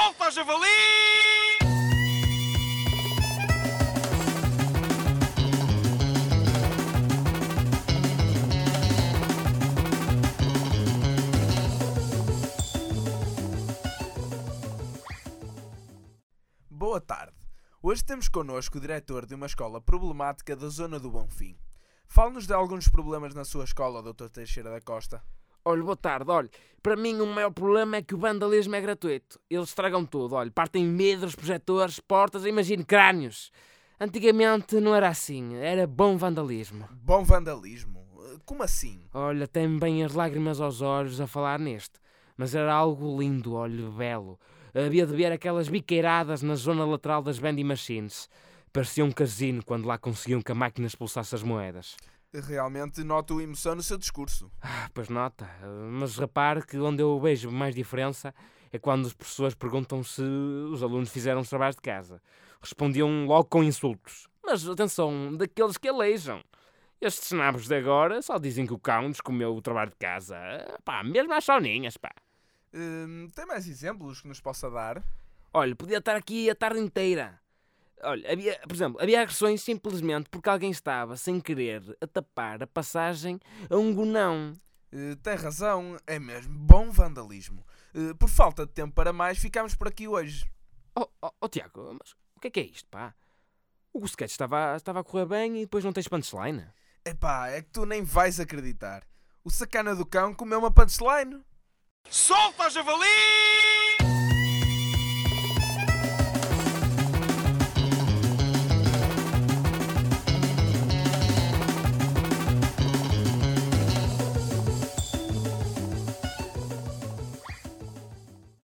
Solta, javali! Boa tarde. Hoje temos connosco o diretor de uma escola problemática da zona do Bonfim. Fale-nos de alguns problemas na sua escola, Dr. Teixeira da Costa. Olha, boa tarde, olha. Para mim o maior problema é que o vandalismo é gratuito. Eles estragam tudo, olha. Partem vidros, projetores, portas, imagine crânios. Antigamente não era assim, era bom vandalismo. Bom vandalismo? Como assim? Olha, tem bem as lágrimas aos olhos a falar neste. Mas era algo lindo, olha, belo. Havia de ver aquelas biqueiradas na zona lateral das vending machines. Parecia um casino quando lá conseguiam que a máquina expulsasse as moedas. Realmente noto emoção no seu discurso. Ah, pois nota. Mas repare que onde eu vejo mais diferença é quando as pessoas perguntam se os alunos fizeram os trabalhos de casa. Respondiam logo com insultos. Mas atenção, daqueles que aleijam. Estes nabos de agora só dizem que o cão nos comeu o trabalho de casa. Pá, mesmo às soninhas, pá. Hum, tem mais exemplos que nos possa dar? Olha, podia estar aqui a tarde inteira. Olha, havia, por exemplo, havia agressões simplesmente porque alguém estava, sem querer, a tapar a passagem a um gonão. Uh, tem razão, é mesmo bom vandalismo. Uh, por falta de tempo para mais, ficamos por aqui hoje. Oh, oh, oh Tiago, mas o que é que é isto, pá? O sketch estava, estava a correr bem e depois não tens punchline? Epá, é que tu nem vais acreditar. O sacana do cão comeu uma punchline. Solta, javali!